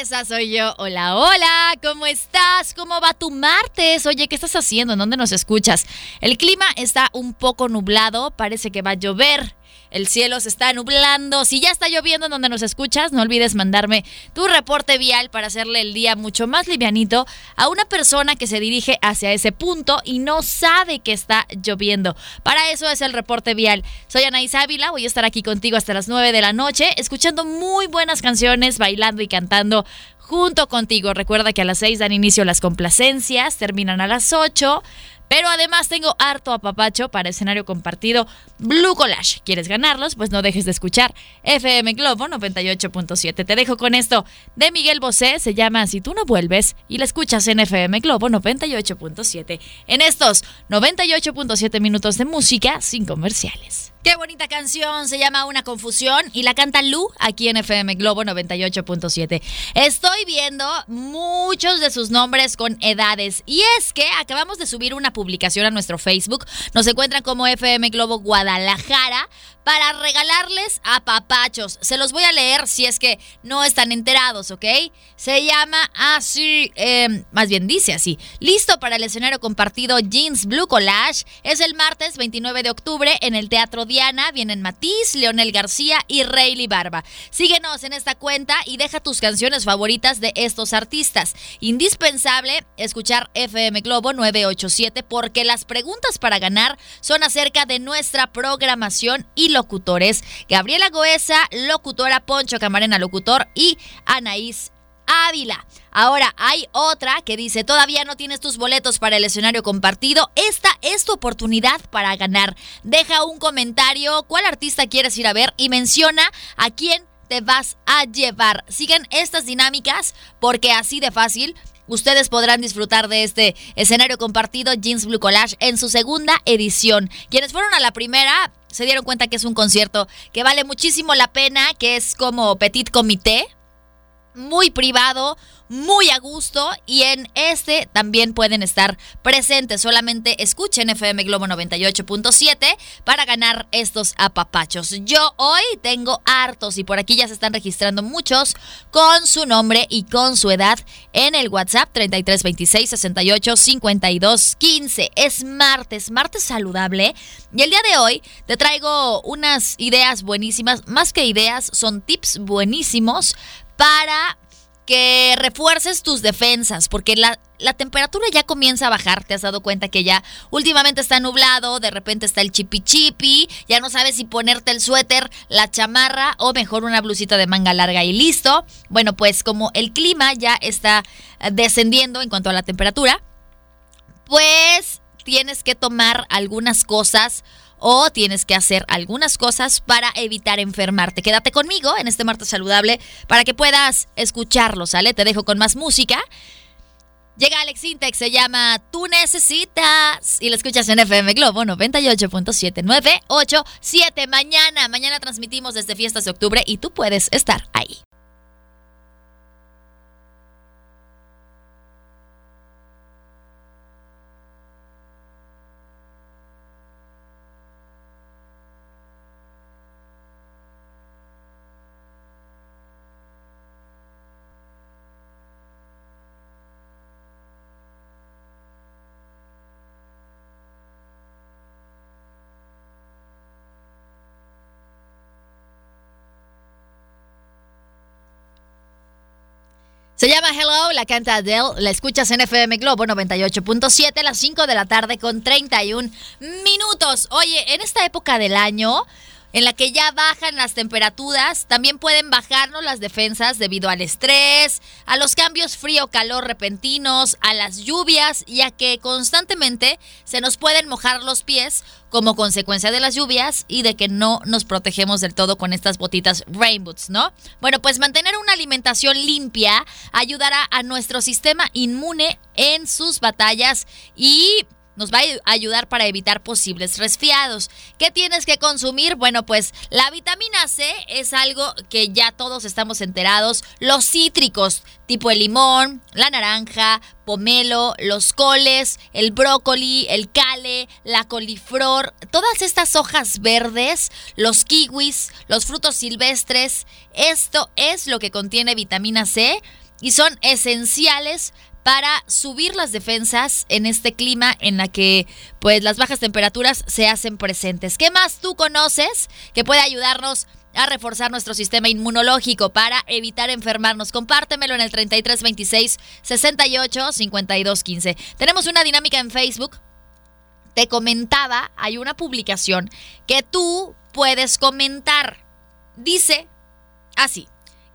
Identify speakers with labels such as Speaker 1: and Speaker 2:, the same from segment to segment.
Speaker 1: Esa soy yo. Hola, hola, ¿cómo estás? ¿Cómo va tu martes? Oye, ¿qué estás haciendo? ¿En dónde nos escuchas? El clima está un poco nublado, parece que va a llover. El cielo se está nublando. Si ya está lloviendo en donde nos escuchas, no olvides mandarme tu reporte vial para hacerle el día mucho más livianito a una persona que se dirige hacia ese punto y no sabe que está lloviendo. Para eso es el reporte vial. Soy Anaís Ávila, voy a estar aquí contigo hasta las 9 de la noche, escuchando muy buenas canciones, bailando y cantando junto contigo. Recuerda que a las 6 dan inicio las complacencias, terminan a las 8. Pero además tengo harto apapacho para escenario compartido Blue Collage. ¿Quieres ganarlos? Pues no dejes de escuchar FM Globo 98.7. Te dejo con esto de Miguel Bosé, se llama Si tú no vuelves y la escuchas en FM Globo 98.7. En estos 98.7 minutos de música sin comerciales. Qué bonita canción, se llama Una Confusión y la canta Lu aquí en FM Globo 98.7. Estoy viendo muchos de sus nombres con edades y es que acabamos de subir una publicación a nuestro Facebook. Nos encuentran como FM Globo Guadalajara para regalarles a papachos. Se los voy a leer si es que no están enterados, ¿ok? Se llama así, eh, más bien dice así. Listo para el escenario compartido Jeans Blue Collage. Es el martes 29 de octubre en el Teatro Diana. Vienen Matiz, Leonel García y Rayleigh Barba. Síguenos en esta cuenta y deja tus canciones favoritas de estos artistas. Indispensable escuchar FM Globo 987 porque las preguntas para ganar son acerca de nuestra programación y locutores, Gabriela Goesa, locutora, Poncho Camarena, locutor, y Anaís Ávila. Ahora hay otra que dice, todavía no tienes tus boletos para el escenario compartido. Esta es tu oportunidad para ganar. Deja un comentario, cuál artista quieres ir a ver y menciona a quién te vas a llevar. Siguen estas dinámicas porque así de fácil ustedes podrán disfrutar de este escenario compartido Jeans Blue Collage en su segunda edición. Quienes fueron a la primera se dieron cuenta que es un concierto que vale muchísimo la pena, que es como petit comité, muy privado, muy a gusto y en este también pueden estar presentes. Solamente escuchen FM Globo 98.7 para ganar estos apapachos. Yo hoy tengo hartos y por aquí ya se están registrando muchos con su nombre y con su edad en el WhatsApp 3326 68 52 15. Es martes, martes saludable y el día de hoy te traigo unas ideas buenísimas, más que ideas, son tips buenísimos para que refuerces tus defensas, porque la, la, temperatura ya comienza a bajar, te has dado cuenta que ya últimamente está nublado, de repente está el chipi chipi, ya no sabes si ponerte el suéter, la chamarra o mejor una blusita de manga larga y listo. Bueno, pues como el clima ya está descendiendo en cuanto a la temperatura, pues tienes que tomar algunas cosas o tienes que hacer algunas cosas para evitar enfermarte. Quédate conmigo en este martes saludable para que puedas escucharlo, ¿sale? Te dejo con más música. Llega Alex Intex, se llama Tú Necesitas y lo escuchas en FM Globo 98.7987. Mañana, mañana transmitimos desde Fiestas de Octubre y tú puedes estar ahí. Se llama Hello, la canta Adele, la escuchas en FM Globo 98.7 a las 5 de la tarde con 31 minutos. Oye, en esta época del año en la que ya bajan las temperaturas, también pueden bajarnos las defensas debido al estrés, a los cambios frío-calor repentinos, a las lluvias, ya que constantemente se nos pueden mojar los pies como consecuencia de las lluvias y de que no nos protegemos del todo con estas botitas Rainboots, ¿no? Bueno, pues mantener una alimentación limpia ayudará a nuestro sistema inmune en sus batallas y nos va a ayudar para evitar posibles resfriados. ¿Qué tienes que consumir? Bueno, pues la vitamina C es algo que ya todos estamos enterados. Los cítricos, tipo el limón, la naranja, pomelo, los coles, el brócoli, el cale, la coliflor, todas estas hojas verdes, los kiwis, los frutos silvestres. Esto es lo que contiene vitamina C y son esenciales para subir las defensas en este clima en la que pues las bajas temperaturas se hacen presentes. ¿Qué más tú conoces que puede ayudarnos a reforzar nuestro sistema inmunológico para evitar enfermarnos. Compártemelo en el 3326 68 52 15. Tenemos una dinámica en Facebook. Te comentaba, hay una publicación que tú puedes comentar. Dice así.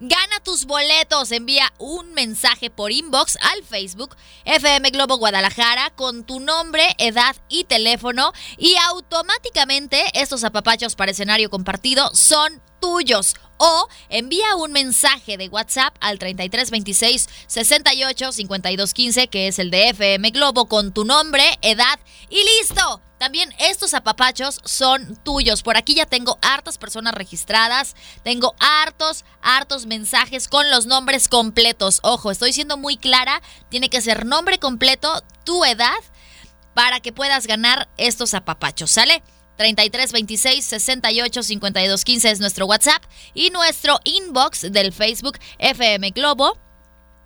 Speaker 1: Gana tus boletos. Envía un mensaje por inbox al Facebook FM Globo Guadalajara con tu nombre, edad y teléfono y automáticamente estos apapachos para escenario compartido son tuyos o envía un mensaje de WhatsApp al 3326 68 52 15 que es el de FM Globo con tu nombre, edad y listo. También estos apapachos son tuyos. Por aquí ya tengo hartas personas registradas. Tengo hartos, hartos mensajes con los nombres completos. Ojo, estoy siendo muy clara. Tiene que ser nombre completo, tu edad, para que puedas ganar estos apapachos. ¿Sale? 33 26 68 52 15 es nuestro WhatsApp y nuestro inbox del Facebook FM Globo.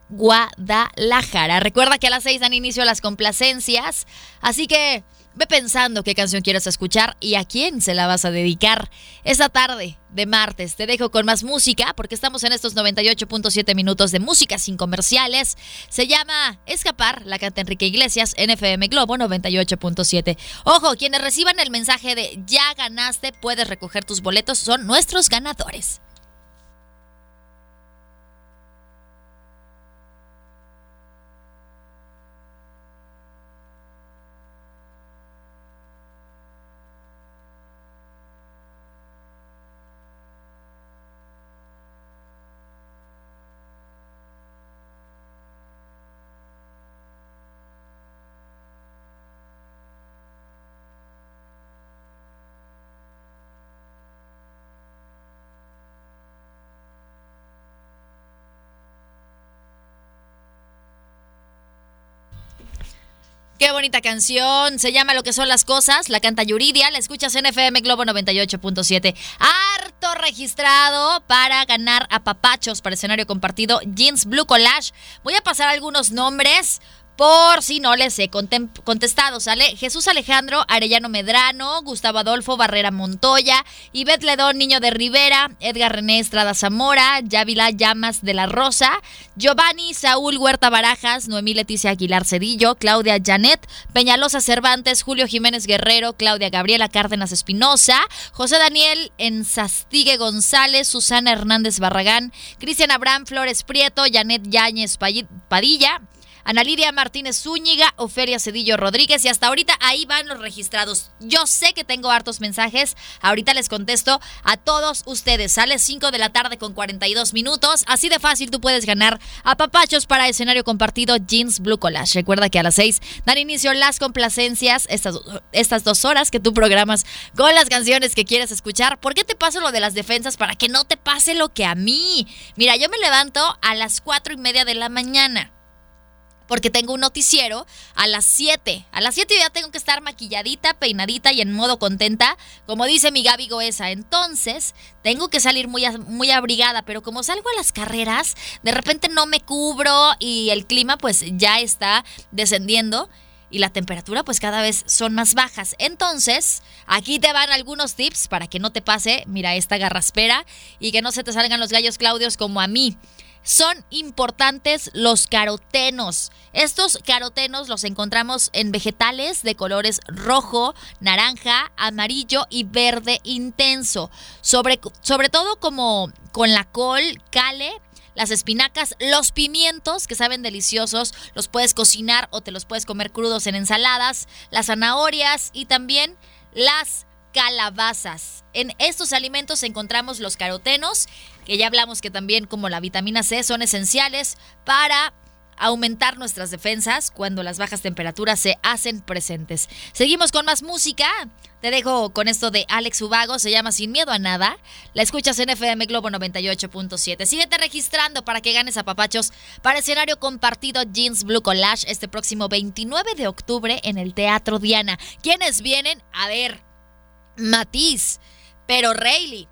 Speaker 1: Guadalajara. Recuerda que a las 6 dan inicio las complacencias, así que Ve pensando qué canción quieres escuchar y a quién se la vas a dedicar. Esta tarde de martes te dejo con más música porque estamos en estos 98.7 minutos de música sin comerciales. Se llama Escapar, la canta Enrique Iglesias, NFM Globo 98.7. Ojo, quienes reciban el mensaje de ya ganaste, puedes recoger tus boletos, son nuestros ganadores. Qué bonita canción. Se llama Lo que son las cosas. La canta Yuridia. La escuchas en FM Globo 98.7. Harto registrado para ganar a papachos para escenario compartido Jeans Blue Collage. Voy a pasar algunos nombres por si no les he contestado, ¿sale? Jesús Alejandro Arellano Medrano, Gustavo Adolfo Barrera Montoya, Ivette Ledón Niño de Rivera, Edgar René Estrada Zamora, Yávila Llamas de la Rosa, Giovanni Saúl Huerta Barajas, Noemí Leticia Aguilar Cedillo, Claudia Janet, Peñalosa Cervantes, Julio Jiménez Guerrero, Claudia Gabriela Cárdenas Espinosa, José Daniel Enzastigue González, Susana Hernández Barragán, Cristian Abraham Flores Prieto, Janet Yáñez Padilla, Ana Lidia Martínez Zúñiga, Ofelia Cedillo Rodríguez y hasta ahorita ahí van los registrados. Yo sé que tengo hartos mensajes, ahorita les contesto a todos ustedes. Sale 5 de la tarde con 42 minutos, así de fácil tú puedes ganar a papachos para escenario compartido Jeans Blue Collage. Recuerda que a las 6 dan inicio las complacencias, estas, estas dos horas que tú programas con las canciones que quieres escuchar. ¿Por qué te paso lo de las defensas? Para que no te pase lo que a mí. Mira, yo me levanto a las 4 y media de la mañana porque tengo un noticiero a las 7. A las 7 ya tengo que estar maquilladita, peinadita y en modo contenta, como dice mi Gaby Goesa. Entonces, tengo que salir muy, muy abrigada, pero como salgo a las carreras, de repente no me cubro y el clima pues ya está descendiendo y la temperatura pues cada vez son más bajas. Entonces, aquí te van algunos tips para que no te pase, mira, esta garraspera y que no se te salgan los gallos Claudios como a mí son importantes los carotenos. Estos carotenos los encontramos en vegetales de colores rojo, naranja, amarillo y verde intenso. Sobre, sobre todo como con la col, cale, las espinacas, los pimientos que saben deliciosos, los puedes cocinar o te los puedes comer crudos en ensaladas, las zanahorias y también las calabazas. En estos alimentos encontramos los carotenos, que ya hablamos que también como la vitamina C son esenciales para aumentar nuestras defensas cuando las bajas temperaturas se hacen presentes. Seguimos con más música. Te dejo con esto de Alex Ubago, se llama Sin Miedo a Nada. La escuchas en FM Globo 98.7. Síguete registrando para que ganes a papachos para escenario compartido Jeans Blue Collage este próximo 29 de octubre en el Teatro Diana. ¿Quiénes vienen? A ver, Matiz, pero Rayleigh,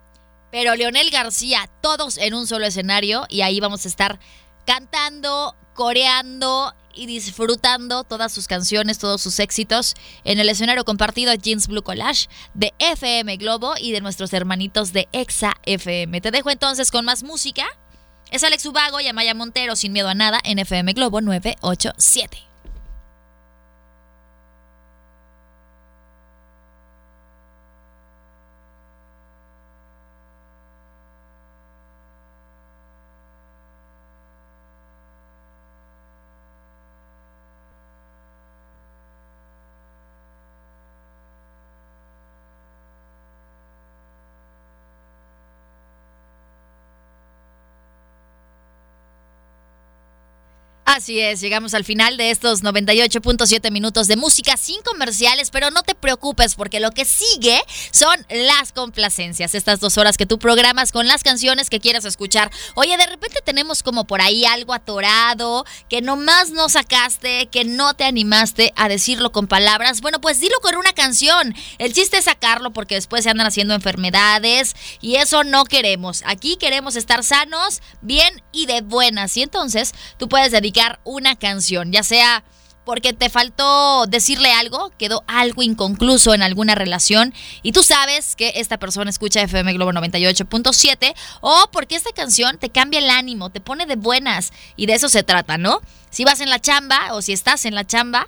Speaker 1: pero Leonel García, todos en un solo escenario y ahí vamos a estar cantando, coreando y disfrutando todas sus canciones, todos sus éxitos en el escenario compartido Jeans Blue Collage de FM Globo y de nuestros hermanitos de Exa FM. Te dejo entonces con más música. Es Alex Ubago y Amaya Montero sin miedo a nada en FM Globo 987. Así es, llegamos al final de estos 98.7 minutos de música sin comerciales, pero no te preocupes porque lo que sigue son las complacencias, estas dos horas que tú programas con las canciones que quieras escuchar. Oye, de repente tenemos como por ahí algo atorado, que nomás no sacaste, que no te animaste a decirlo con palabras. Bueno, pues dilo con una canción. El chiste es sacarlo porque después se andan haciendo enfermedades y eso no queremos. Aquí queremos estar sanos, bien y de buenas. Y entonces tú puedes dedicar una canción, ya sea porque te faltó decirle algo, quedó algo inconcluso en alguna relación y tú sabes que esta persona escucha FM Globo 98.7 o porque esta canción te cambia el ánimo, te pone de buenas y de eso se trata, ¿no? Si vas en la chamba o si estás en la chamba,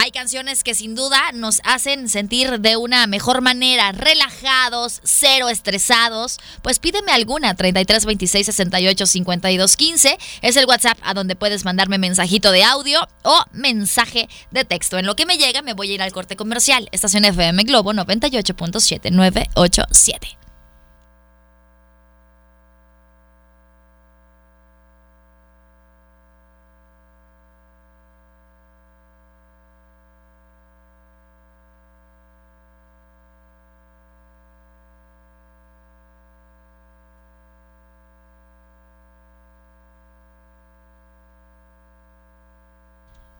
Speaker 1: hay canciones que sin duda nos hacen sentir de una mejor manera, relajados, cero estresados. Pues pídeme alguna, 33 26 68 52 15. Es el WhatsApp a donde puedes mandarme mensajito de audio o mensaje de texto. En lo que me llega, me voy a ir al corte comercial. Estación FM Globo 98.7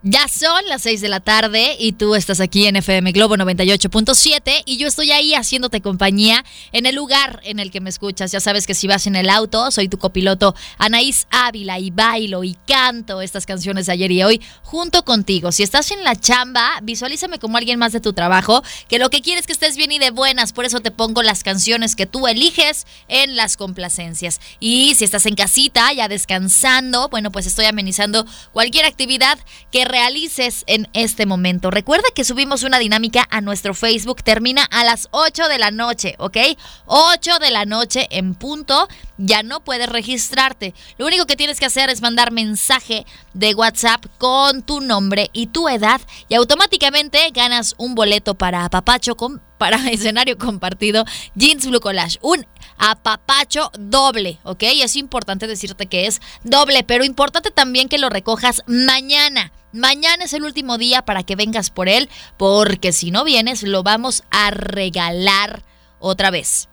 Speaker 1: Ya son las 6 de la tarde y tú estás aquí en FM Globo 98.7 y yo estoy ahí haciéndote compañía en el lugar en el que me escuchas. Ya sabes que si vas en el auto, soy tu copiloto Anaís Ávila y bailo y canto estas canciones de ayer y hoy junto contigo. Si estás en la chamba, visualízame como alguien más de tu trabajo, que lo que quieres es que estés bien y de buenas, por eso te pongo las canciones que tú eliges en las complacencias. Y si estás en casita, ya descansando, bueno, pues estoy amenizando cualquier actividad que realices en este momento. Recuerda que subimos una dinámica a nuestro Facebook, termina a las 8 de la noche, ¿ok? 8 de la noche en punto, ya no puedes registrarte. Lo único que tienes que hacer es mandar mensaje de WhatsApp con tu nombre y tu edad y automáticamente ganas un boleto para Apapacho con para escenario compartido Jeans Blue Collage. Un apapacho doble, ¿ok? Es importante decirte que es doble, pero importante también que lo recojas mañana. Mañana es el último día para que vengas por él, porque si no vienes lo vamos a regalar otra vez.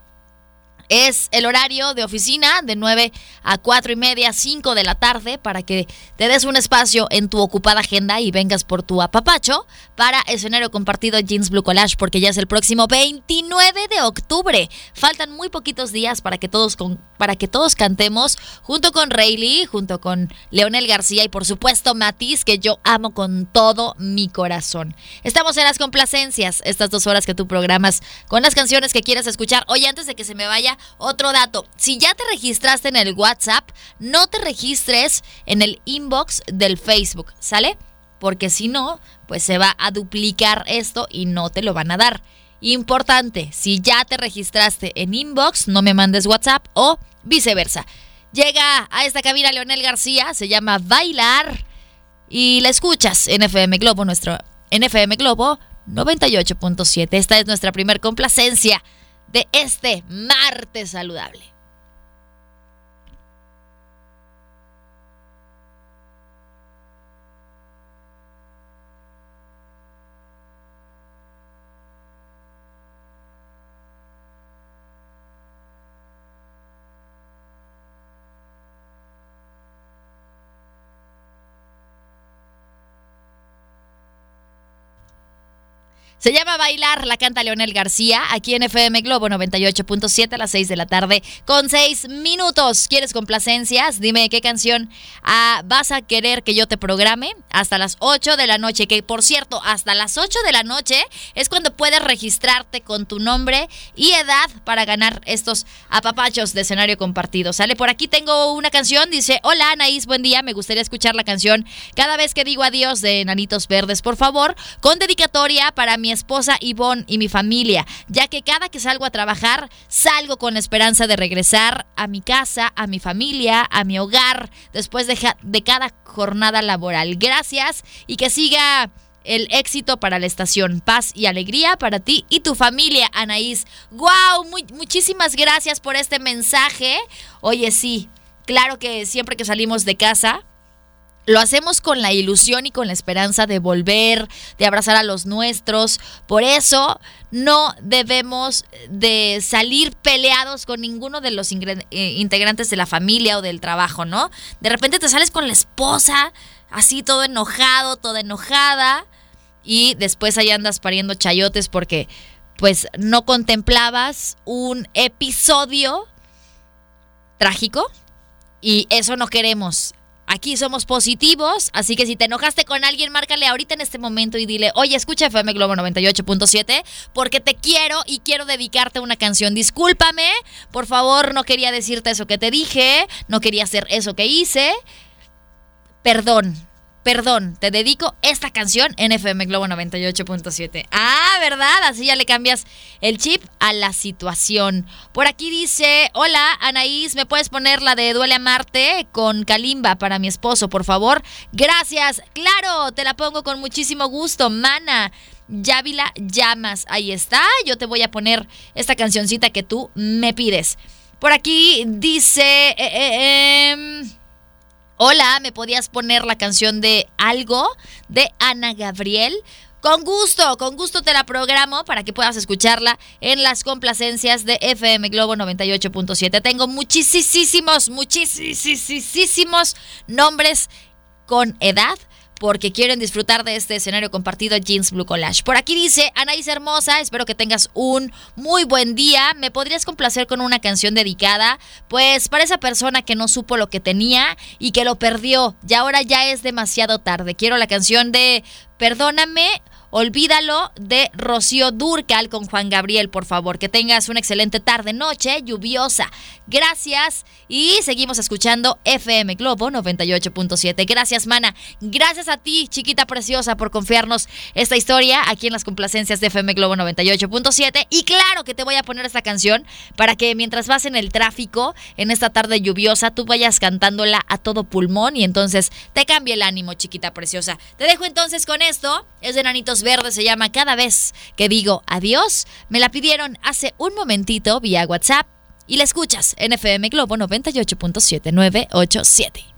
Speaker 1: Es el horario de oficina de 9 a 4 y media, 5 de la tarde, para que te des un espacio en tu ocupada agenda y vengas por tu apapacho para escenario compartido Jeans Blue Collage, porque ya es el próximo 29 de octubre. Faltan muy poquitos días para que todos, con, para que todos cantemos junto con Rayleigh, junto con Leonel García y por supuesto Matiz, que yo amo con todo mi corazón. Estamos en las complacencias, estas dos horas que tú programas con las canciones que quieras escuchar. Hoy antes de que se me vaya otro dato, si ya te registraste en el WhatsApp, no te registres en el inbox del Facebook, ¿sale? Porque si no, pues se va a duplicar esto y no te lo van a dar. Importante, si ya te registraste en inbox, no me mandes WhatsApp o viceversa. Llega a esta cabina Leonel García, se llama Bailar y la escuchas en FM Globo, nuestro FM Globo 98.7. Esta es nuestra primer complacencia de este martes saludable. Se llama Bailar, la canta Leonel García, aquí en FM Globo 98.7 a las 6 de la tarde, con 6 minutos. ¿Quieres complacencias? Dime qué canción ah, vas a querer que yo te programe hasta las 8 de la noche, que por cierto, hasta las 8 de la noche es cuando puedes registrarte con tu nombre y edad para ganar estos apapachos de escenario compartido. Sale por aquí, tengo una canción, dice, hola Anaís, buen día, me gustaría escuchar la canción Cada vez que digo adiós de Nanitos Verdes, por favor, con dedicatoria para mi esposa Ivonne y mi familia, ya que cada que salgo a trabajar, salgo con la esperanza de regresar a mi casa, a mi familia, a mi hogar, después de, de cada jornada laboral. Gracias y que siga el éxito para la estación. Paz y alegría para ti y tu familia, Anaís. ¡Wow! muchísimas gracias por este mensaje. Oye, sí, claro que siempre que salimos de casa, lo hacemos con la ilusión y con la esperanza de volver, de abrazar a los nuestros. Por eso no debemos de salir peleados con ninguno de los eh, integrantes de la familia o del trabajo, ¿no? De repente te sales con la esposa, así todo enojado, toda enojada, y después ahí andas pariendo chayotes porque pues no contemplabas un episodio trágico y eso no queremos. Aquí somos positivos, así que si te enojaste con alguien, márcale ahorita en este momento y dile, oye, escucha FM Globo 98.7 porque te quiero y quiero dedicarte una canción. Discúlpame, por favor, no quería decirte eso que te dije, no quería hacer eso que hice. Perdón, Perdón, te dedico esta canción en FM Globo 98.7. Ah, ¿verdad? Así ya le cambias el chip a la situación. Por aquí dice, hola Anaís, ¿me puedes poner la de Duele a Marte con Kalimba para mi esposo, por favor? Gracias. Claro, te la pongo con muchísimo gusto, mana. Yávila Llamas, ahí está. Yo te voy a poner esta cancioncita que tú me pides. Por aquí dice... Eh, eh, em, Hola, ¿me podías poner la canción de Algo de Ana Gabriel? Con gusto, con gusto te la programo para que puedas escucharla en las complacencias de FM Globo 98.7. Tengo muchísimos, muchísimos nombres con edad porque quieren disfrutar de este escenario compartido Jeans Blue Collage. Por aquí dice, Anaís Hermosa, espero que tengas un muy buen día. ¿Me podrías complacer con una canción dedicada? Pues para esa persona que no supo lo que tenía y que lo perdió y ahora ya es demasiado tarde. Quiero la canción de Perdóname Olvídalo de Rocío Durcal con Juan Gabriel, por favor. Que tengas una excelente tarde, noche lluviosa. Gracias y seguimos escuchando FM Globo 98.7. Gracias, mana. Gracias a ti, chiquita preciosa, por confiarnos esta historia aquí en las complacencias de FM Globo 98.7. Y claro que te voy a poner esta canción para que mientras vas en el tráfico, en esta tarde lluviosa, tú vayas cantándola a todo pulmón y entonces te cambie el ánimo, chiquita preciosa. Te dejo entonces con esto. Es de Nanitos Verde se llama Cada vez que digo adiós. Me la pidieron hace un momentito vía WhatsApp y la escuchas en FM Globo 98.7987.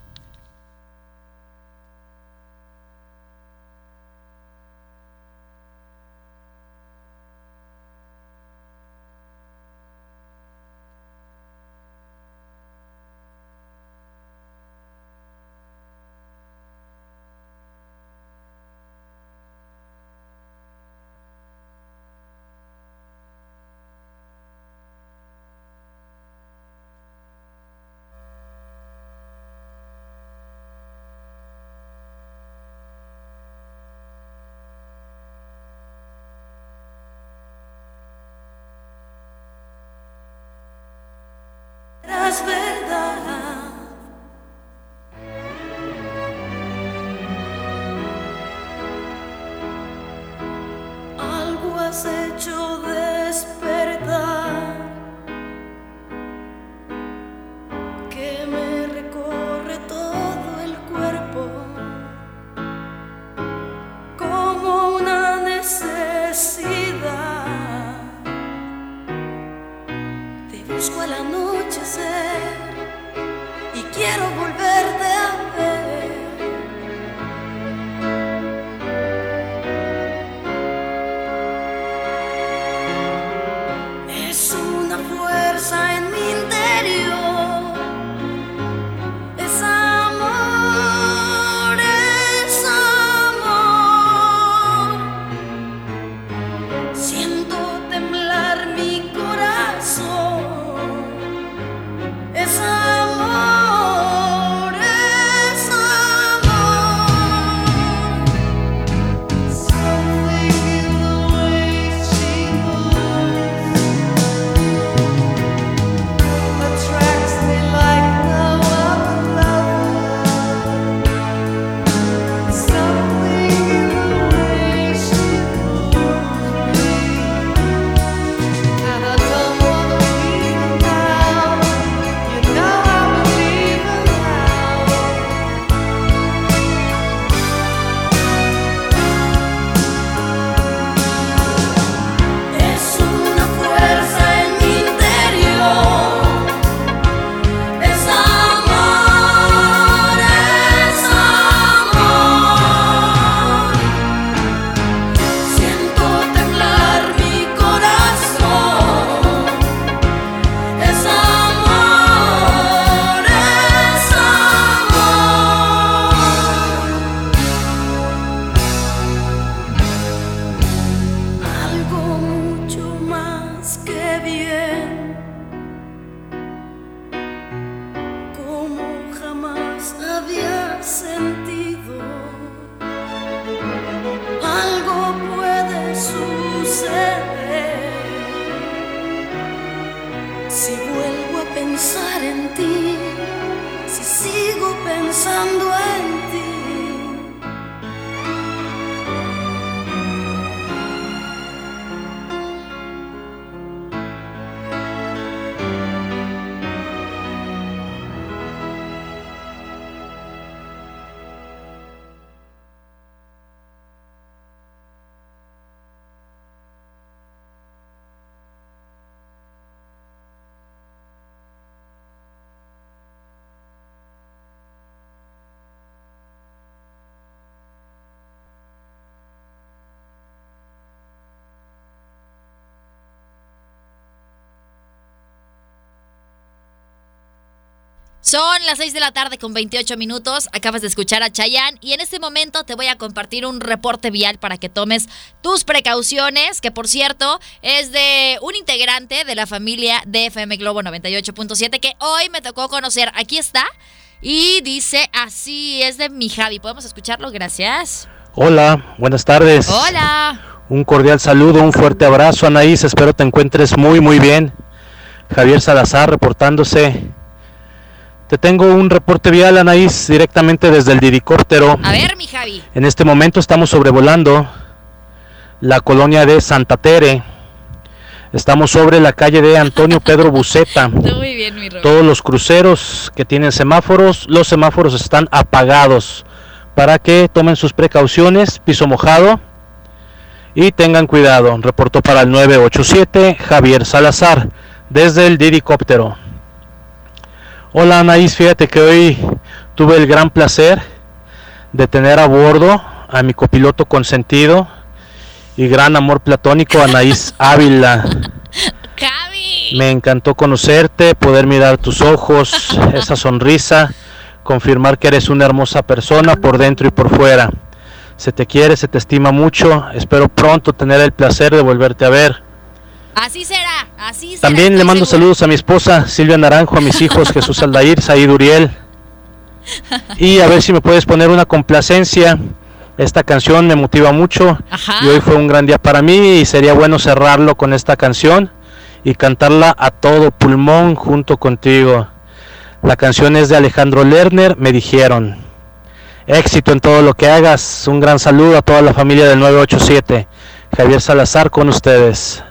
Speaker 1: Son las 6 de la tarde con 28 minutos. Acabas de escuchar a Chayanne y en este momento te voy a compartir un reporte vial para que tomes tus precauciones, que por cierto es de un integrante de la familia de FM Globo 98.7 que hoy me tocó conocer. Aquí está. Y dice así, es de mi Javi. ¿Podemos escucharlo? Gracias.
Speaker 2: Hola, buenas tardes.
Speaker 1: Hola.
Speaker 2: Un cordial saludo, un fuerte abrazo, Anaís. Espero te encuentres muy, muy bien. Javier Salazar reportándose te tengo un reporte vial, Anaís, directamente desde el didicóptero.
Speaker 1: A ver, mi Javi.
Speaker 2: En este momento estamos sobrevolando la colonia de Santa Tere. Estamos sobre la calle de Antonio Pedro Buceta.
Speaker 1: Muy bien, mi
Speaker 2: Todos los cruceros que tienen semáforos, los semáforos están apagados para que tomen sus precauciones, piso mojado y tengan cuidado. Reportó para el 987 Javier Salazar desde el didicóptero. Hola Anaís, fíjate que hoy tuve el gran placer de tener a bordo a mi copiloto consentido y gran amor platónico Anaís Ávila. Me encantó conocerte, poder mirar tus ojos, esa sonrisa, confirmar que eres una hermosa persona por dentro y por fuera. Se te quiere, se te estima mucho. Espero pronto tener el placer de volverte a ver.
Speaker 1: Así será, así será.
Speaker 2: También le mando saludos a mi esposa Silvia Naranjo, a mis hijos Jesús Aldair, Said Uriel. Y a ver si me puedes poner una complacencia. Esta canción me motiva mucho y hoy fue un gran día para mí y sería bueno cerrarlo con esta canción y cantarla a todo pulmón junto contigo. La canción es de Alejandro Lerner, me dijeron. Éxito en todo lo que hagas. Un gran saludo a toda la familia del 987. Javier Salazar con ustedes.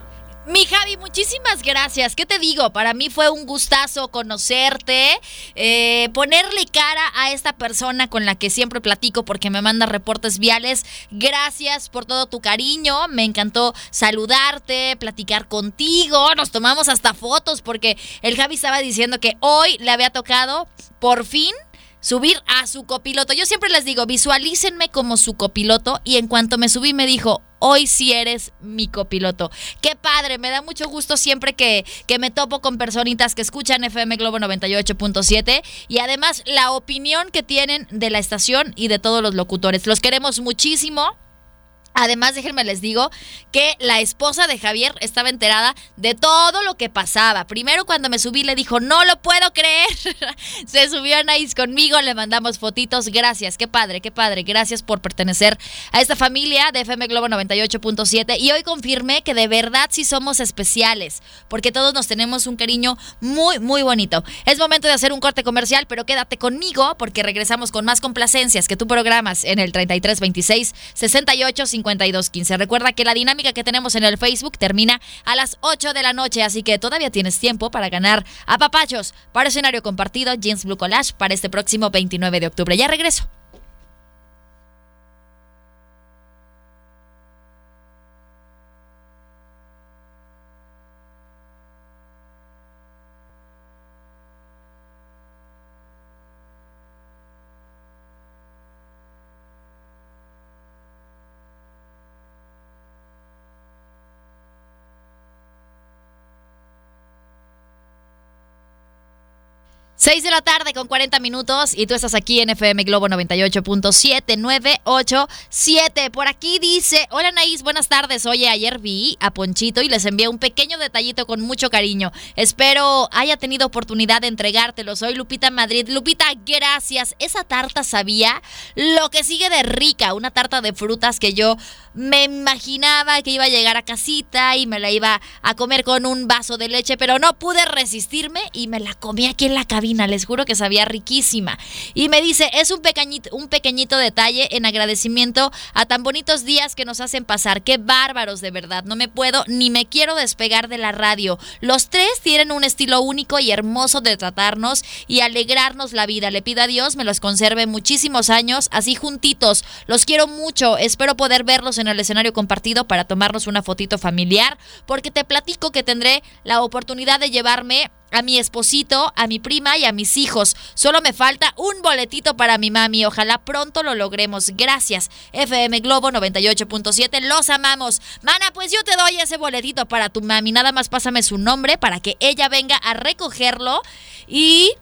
Speaker 1: Mi Javi, muchísimas gracias. ¿Qué te digo? Para mí fue un gustazo conocerte, eh, ponerle cara a esta persona con la que siempre platico porque me manda reportes viales. Gracias por todo tu cariño. Me encantó saludarte, platicar contigo. Nos tomamos hasta fotos porque el Javi estaba diciendo que hoy le había tocado por fin subir a su copiloto. Yo siempre les digo, visualícenme como su copiloto y en cuanto me subí me dijo, hoy sí eres mi copiloto. Qué padre, me da mucho gusto siempre que, que me topo con personitas que escuchan FM Globo 98.7 y además la opinión que tienen de la estación y de todos los locutores. Los queremos muchísimo. Además, déjenme les digo que la esposa de Javier estaba enterada de todo lo que pasaba. Primero cuando me subí le dijo, no lo puedo creer. Se subió a Anaís conmigo, le mandamos fotitos. Gracias, qué padre, qué padre. Gracias por pertenecer a esta familia de FM Globo 98.7. Y hoy confirmé que de verdad sí somos especiales, porque todos nos tenemos un cariño muy, muy bonito. Es momento de hacer un corte comercial, pero quédate conmigo porque regresamos con más complacencias que tú programas en el 3326 68 5215. Recuerda que la dinámica que tenemos en el Facebook termina a las 8 de la noche, así que todavía tienes tiempo para ganar a papachos para escenario compartido Jeans Blue Collage para este próximo 29 de octubre. Ya regreso. 6 de la tarde con 40 minutos y tú estás aquí en FM Globo 98.7, Por aquí dice, hola Naís, buenas tardes. Oye, ayer vi a Ponchito y les envié un pequeño detallito con mucho cariño. Espero haya tenido oportunidad de entregártelo. Soy Lupita Madrid. Lupita, gracias. Esa tarta sabía lo que sigue de rica, una tarta de frutas que yo me imaginaba que iba a llegar a casita y me la iba a comer con un vaso de leche, pero no pude resistirme y me la comí aquí en la cabina les juro que sabía riquísima. Y me dice, es un pequeñito, un pequeñito detalle en agradecimiento a tan bonitos días que nos hacen pasar. Qué bárbaros, de verdad. No me puedo ni me quiero despegar de la radio. Los tres tienen un estilo único y hermoso de tratarnos y alegrarnos la vida. Le pido a Dios me los conserve muchísimos años así juntitos. Los quiero mucho. Espero poder verlos en el escenario compartido para tomarnos una fotito familiar porque te platico que tendré la oportunidad de llevarme a mi esposito, a mi prima y a mis hijos. Solo me falta un boletito para mi mami. Ojalá pronto lo logremos. Gracias. FM Globo 98.7. Los amamos. Mana, pues yo te doy ese boletito para tu mami. Nada más pásame su nombre para que ella venga a recogerlo y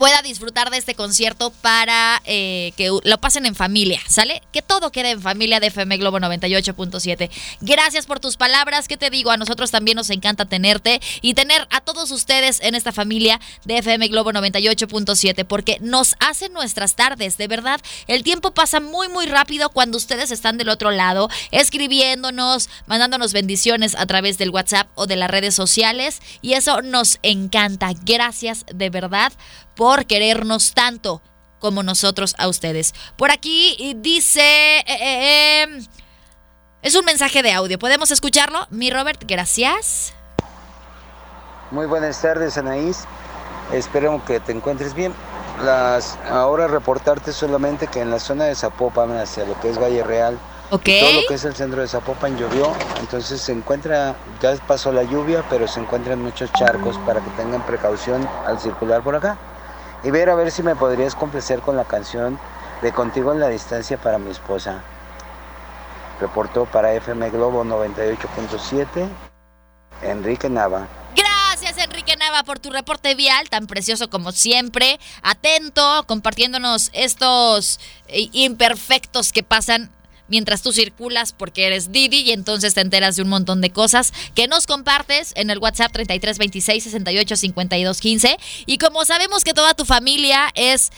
Speaker 1: pueda disfrutar de este concierto para eh, que lo pasen en familia, ¿sale? Que todo quede en familia de FM Globo 98.7. Gracias por tus palabras, ¿qué te digo? A nosotros también nos encanta tenerte y tener a todos ustedes en esta familia de FM Globo 98.7 porque nos hacen nuestras tardes, de verdad. El tiempo pasa muy, muy rápido cuando ustedes están del otro lado, escribiéndonos, mandándonos bendiciones a través del WhatsApp o de las redes sociales y eso nos encanta. Gracias de verdad por querernos tanto como nosotros a ustedes. Por aquí dice... Eh, eh, em, es un mensaje de audio. ¿Podemos escucharlo? Mi Robert, gracias.
Speaker 3: Muy buenas tardes, Anaís. Espero que te encuentres bien. Las, ahora reportarte solamente que en la zona de Zapopan, hacia lo que es Valle Real,
Speaker 1: okay.
Speaker 3: todo lo que es el centro de Zapopan llovió, entonces se encuentra, ya pasó la lluvia, pero se encuentran muchos charcos para que tengan precaución al circular por acá y ver a ver si me podrías complacer con la canción de Contigo en la Distancia para mi esposa. Reportó para FM Globo 98.7, Enrique Nava.
Speaker 1: Gracias Enrique Nava por tu reporte vial, tan precioso como siempre, atento, compartiéndonos estos eh, imperfectos que pasan mientras tú circulas porque eres Didi y entonces te enteras de un montón de cosas que nos compartes en el WhatsApp 3326 68 52 15 y como sabemos que toda tu familia es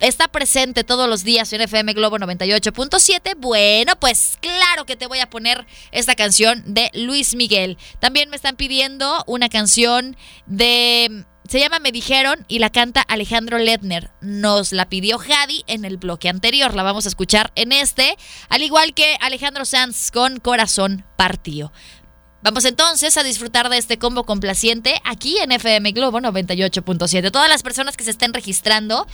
Speaker 1: está presente todos los días en FM Globo 98.7, bueno, pues claro que te voy a poner esta canción de Luis Miguel. También me están pidiendo una canción de se llama Me Dijeron y la canta Alejandro Ledner. Nos la pidió Jadi en el bloque anterior. La vamos a escuchar en este, al igual que Alejandro Sanz con Corazón Partido. Vamos entonces a disfrutar de este combo complaciente aquí en FM Globo 98.7. Todas las personas que se estén registrando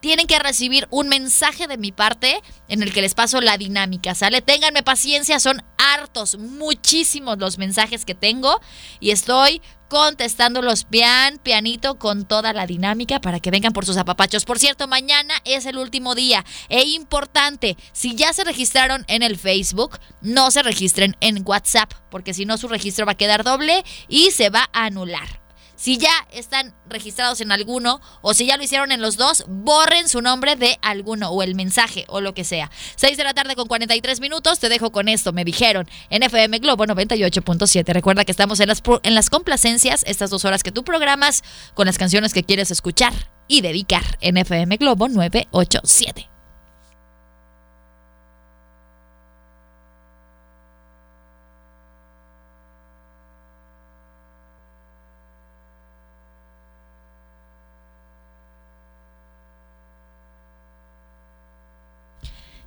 Speaker 1: tienen que recibir un mensaje de mi parte en el que les paso la dinámica, ¿sale? Ténganme paciencia, son hartos, muchísimos los mensajes que tengo y estoy contestándolos pian, pianito, con toda la dinámica para que vengan por sus apapachos. Por cierto, mañana es el último día. E importante, si ya se registraron en el Facebook, no se registren en WhatsApp, porque si no su registro va a quedar doble y se va a anular. Si ya están registrados en alguno o si ya lo hicieron en los dos, borren su nombre de alguno o el mensaje o lo que sea. 6 de la tarde con 43 minutos, te dejo con esto, me dijeron, en FM Globo 98.7. Recuerda que estamos en las, en las complacencias, estas dos horas que tú programas con las canciones que quieres escuchar y dedicar en FM Globo 987.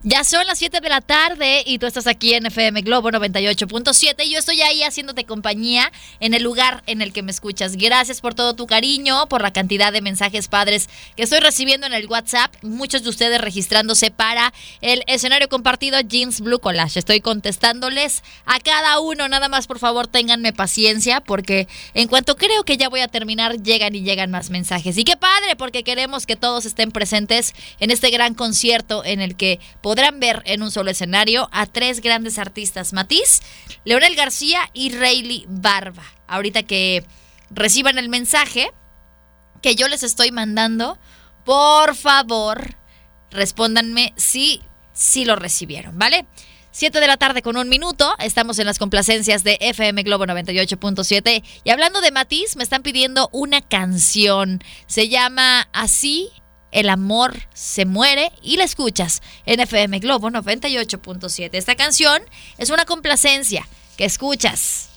Speaker 1: Ya son las 7 de la tarde y tú estás aquí en FM Globo 98.7 y yo estoy ahí haciéndote compañía en el lugar en el que me escuchas. Gracias por todo tu cariño, por la cantidad de mensajes padres que estoy recibiendo en el WhatsApp. Muchos de ustedes registrándose para el escenario compartido Jeans Blue Collage. Estoy contestándoles a cada uno. Nada más, por favor, ténganme paciencia porque en cuanto creo que ya voy a terminar, llegan y llegan más mensajes. Y qué padre, porque queremos que todos estén presentes en este gran concierto en el que podrán ver en un solo escenario a tres grandes artistas, Matiz, Leonel García y Rayleigh Barba. Ahorita que reciban el mensaje que yo les estoy mandando, por favor, respóndanme si, si lo recibieron, ¿vale? 7 de la tarde con un minuto, estamos en las complacencias de FM Globo 98.7 y hablando de Matiz, me están pidiendo una canción, se llama Así el amor se muere y la escuchas en FM Globo 98.7. Esta canción es una complacencia que escuchas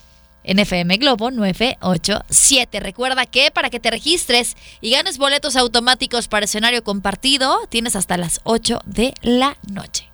Speaker 1: en FM Globo 987. Recuerda que para que te registres y ganes boletos automáticos para escenario compartido, tienes hasta las 8 de la noche.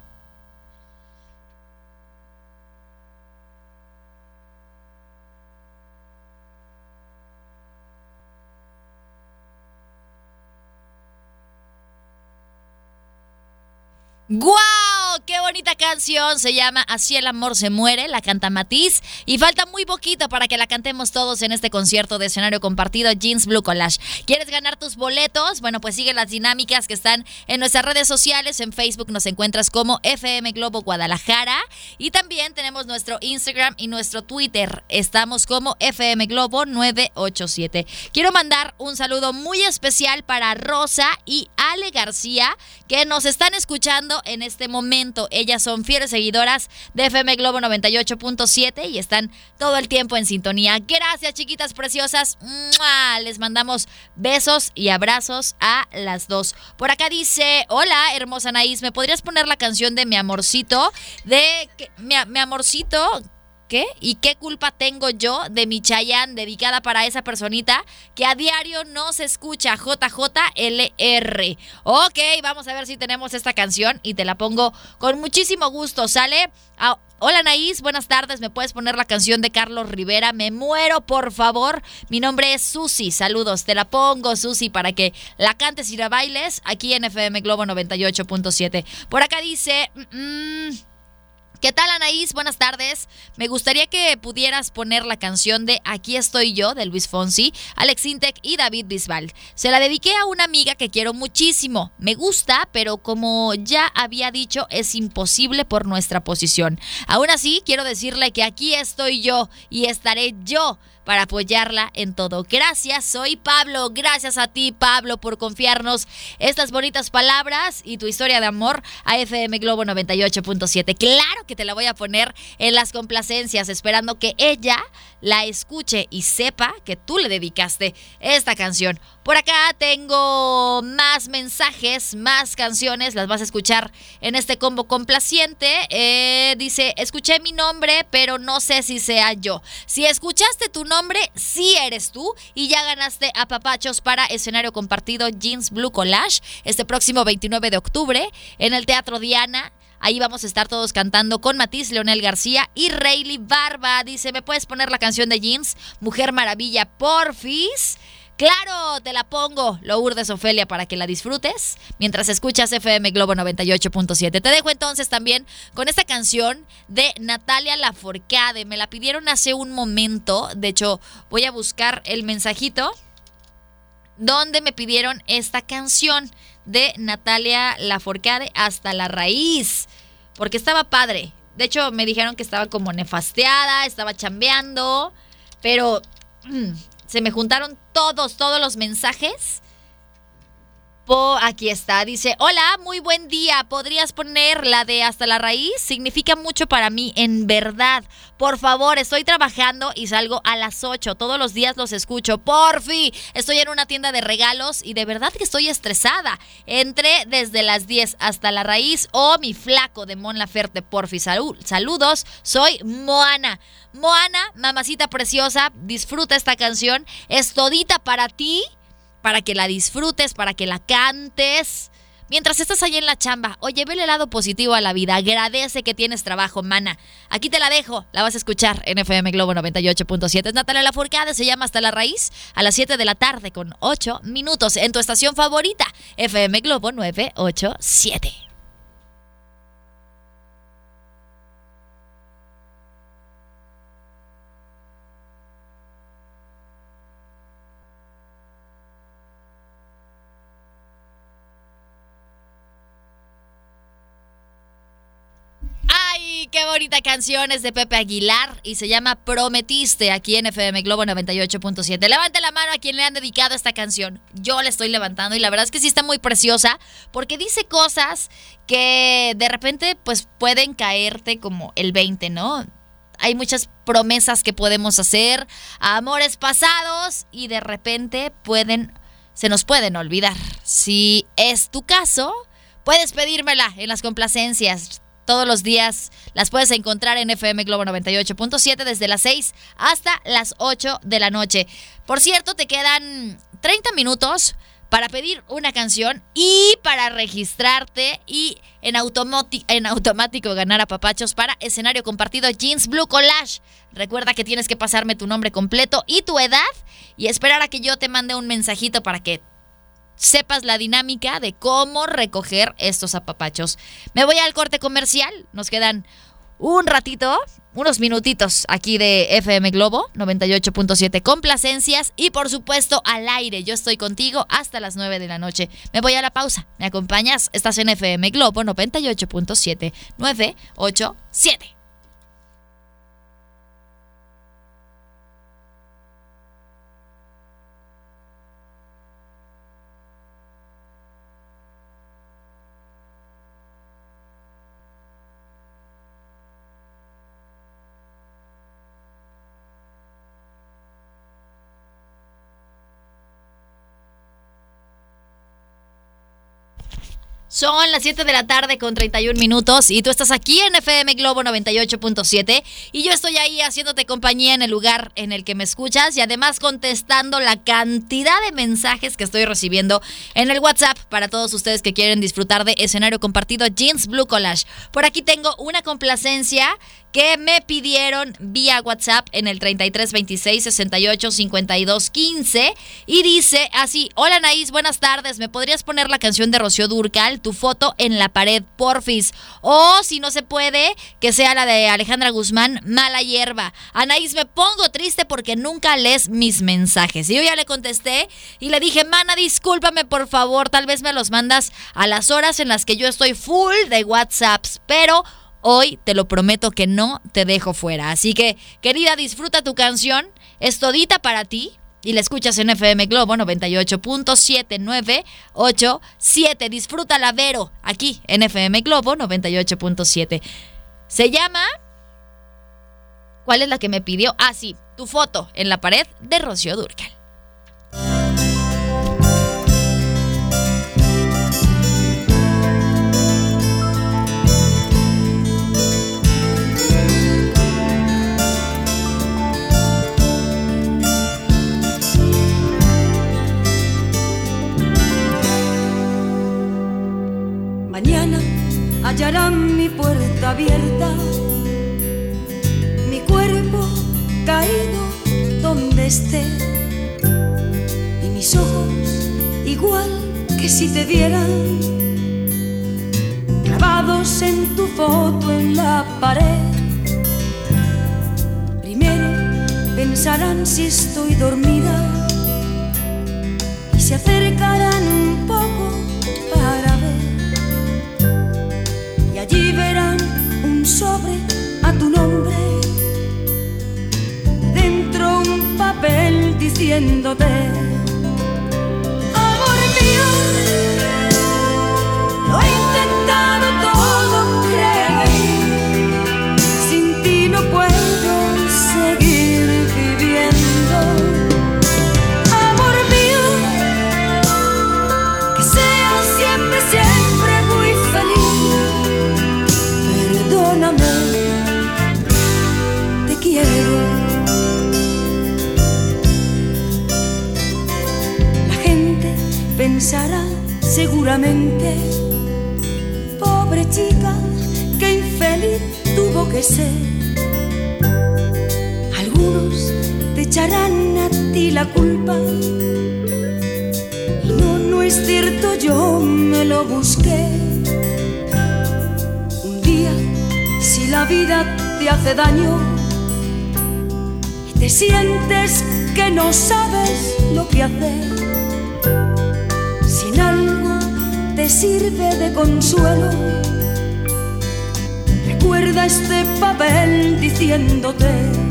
Speaker 1: ¡Guau! qué bonita canción. Se llama Así el amor se muere, la canta Matiz. Y falta muy poquito para que la cantemos todos en este concierto de escenario compartido Jeans Blue Collage. ¿Quieres ganar tus boletos? Bueno, pues sigue las dinámicas que están en nuestras redes sociales. En Facebook nos encuentras como FM Globo Guadalajara. Y también tenemos nuestro Instagram y nuestro Twitter. Estamos como FM Globo 987. Quiero mandar un saludo muy especial para Rosa y Ale García, que nos están escuchando en este momento. Ellas son fieles seguidoras de FM Globo 98.7 y están todo el tiempo en sintonía. Gracias, chiquitas preciosas. Les mandamos besos y abrazos a las dos. Por acá dice, hola, hermosa Anaís, ¿me podrías poner la canción de mi amorcito? De mi, mi amorcito ¿Qué? ¿Y qué culpa tengo yo de mi Chayanne dedicada para esa personita que a diario no se escucha JJLR? Ok, vamos a ver si tenemos esta canción y te la pongo con muchísimo gusto. ¿Sale? Ah, hola Naís, buenas tardes. ¿Me puedes poner la canción de Carlos Rivera? Me muero, por favor. Mi nombre es Susi. Saludos. Te la pongo, Susi, para que la cantes y la bailes aquí en FM Globo 98.7. Por acá dice... Mm, mm, ¿Qué tal Anaís? Buenas tardes. Me gustaría que pudieras poner la canción de Aquí estoy yo de Luis Fonsi, Alex Intec y David Bisbal. Se la dediqué a una amiga que quiero muchísimo. Me gusta, pero como ya había dicho, es imposible por nuestra posición. Aún así, quiero decirle que aquí estoy yo y estaré yo para apoyarla en todo. Gracias, soy Pablo. Gracias a ti, Pablo, por confiarnos estas bonitas palabras y tu historia de amor a FM Globo 98.7. Claro que te la voy a poner en las complacencias, esperando que ella la escuche y sepa que tú le dedicaste esta canción. Por acá tengo más mensajes, más canciones, las vas a escuchar en este combo complaciente. Eh, dice, escuché mi nombre, pero no sé si sea yo. Si escuchaste tu nombre, sí eres tú y ya ganaste a papachos para escenario compartido Jeans Blue Collage este próximo 29 de octubre en el Teatro Diana. Ahí vamos a estar todos cantando con Matiz, Leonel García y Rayleigh Barba. Dice, ¿me puedes poner la canción de Jeans? Mujer Maravilla, porfis. Claro, te la pongo, Lourdes Ofelia, para que la disfrutes mientras escuchas FM Globo 98.7. Te dejo entonces también con esta canción de Natalia Laforcade. Me la pidieron hace un momento. De hecho, voy a buscar el mensajito donde me pidieron esta canción de Natalia Laforcade hasta la raíz. Porque estaba padre. De hecho, me dijeron que estaba como nefasteada, estaba chambeando. Pero mm, se me juntaron todos, todos los mensajes. Aquí está, dice, hola, muy buen día, ¿podrías poner la de hasta la raíz? Significa mucho para mí, en verdad. Por favor, estoy trabajando y salgo a las 8, todos los días los escucho, porfi. Estoy en una tienda de regalos y de verdad que estoy estresada. Entré desde las 10 hasta la raíz oh, mi flaco de Mon Laferte, porfi. saludos, soy Moana. Moana, mamacita preciosa, disfruta esta canción, es todita para ti para que la disfrutes, para que la cantes. Mientras estás ahí en la chamba, oye, ve el lado positivo a la vida, agradece que tienes trabajo, mana. Aquí te la dejo, la vas a escuchar en FM Globo 98.7. Es Natalia Lafourcade, se llama Hasta la Raíz, a las 7 de la tarde con 8 minutos en tu estación favorita, FM Globo 987. Qué bonita canción es de Pepe Aguilar y se llama Prometiste aquí en FM Globo 98.7. Levante la mano a quien le han dedicado esta canción. Yo le estoy levantando y la verdad es que sí está muy preciosa porque dice cosas que de repente pues pueden caerte como el 20, ¿no? Hay muchas promesas que podemos hacer, amores pasados y de repente pueden se nos pueden olvidar. Si es tu caso, puedes pedírmela en las complacencias todos los días. Las puedes encontrar en FM Globo 98.7 desde las 6 hasta las 8 de la noche. Por cierto, te quedan 30 minutos para pedir una canción y para registrarte y en, en automático ganar a papachos para escenario compartido Jeans Blue Collage. Recuerda que tienes que pasarme tu nombre completo y tu edad y esperar a que yo te mande un mensajito para que sepas la dinámica de cómo recoger estos apapachos. Me voy al corte comercial, nos quedan un ratito, unos minutitos aquí de FM Globo 98.7 complacencias y por supuesto al aire. Yo estoy contigo hasta las 9 de la noche. Me voy a la pausa. ¿Me acompañas? Estás en FM Globo 98.7 987. Son las 7 de la tarde con 31 minutos y tú estás aquí en FM Globo 98.7 y yo estoy ahí haciéndote compañía en el lugar en el que me escuchas y además contestando la cantidad de mensajes que estoy recibiendo en el WhatsApp para todos ustedes que quieren disfrutar de escenario compartido Jeans Blue Collage. Por aquí tengo una complacencia que me pidieron vía WhatsApp en el 33 26 68 52 15 y dice así, hola Anaís, buenas tardes, ¿me podrías poner la canción de Rocío Durcal, tu foto en la pared, porfis? O si no se puede, que sea la de Alejandra Guzmán, Mala Hierba. Anaís, me pongo triste porque nunca lees mis mensajes. Y yo ya le contesté y le dije, mana, discúlpame por favor, tal vez me los mandas a las horas en las que yo estoy full de WhatsApps, pero Hoy te lo prometo que no te dejo fuera. Así que, querida, disfruta tu canción. Es todita para ti. Y la escuchas en FM Globo 98.7987. Disfruta la Vero aquí en FM Globo 98.7. Se llama... ¿Cuál es la que me pidió? Ah, sí, tu foto en la pared de Rocío Durcal.
Speaker 4: Hallarán mi puerta abierta, mi cuerpo caído donde esté y mis ojos igual que si te vieran grabados en tu foto en la pared. Primero pensarán si estoy dormida y se acercarán allí verán un sobre a tu nombre, dentro un papel diciéndote, amor mío, seguramente, pobre chica, que infeliz tuvo que ser. Algunos te echarán a ti la culpa. Y no, no es cierto, yo me lo busqué la vida te hace daño y te sientes que no sabes lo que hacer, sirve de consuelo, recuerda este papel diciéndote,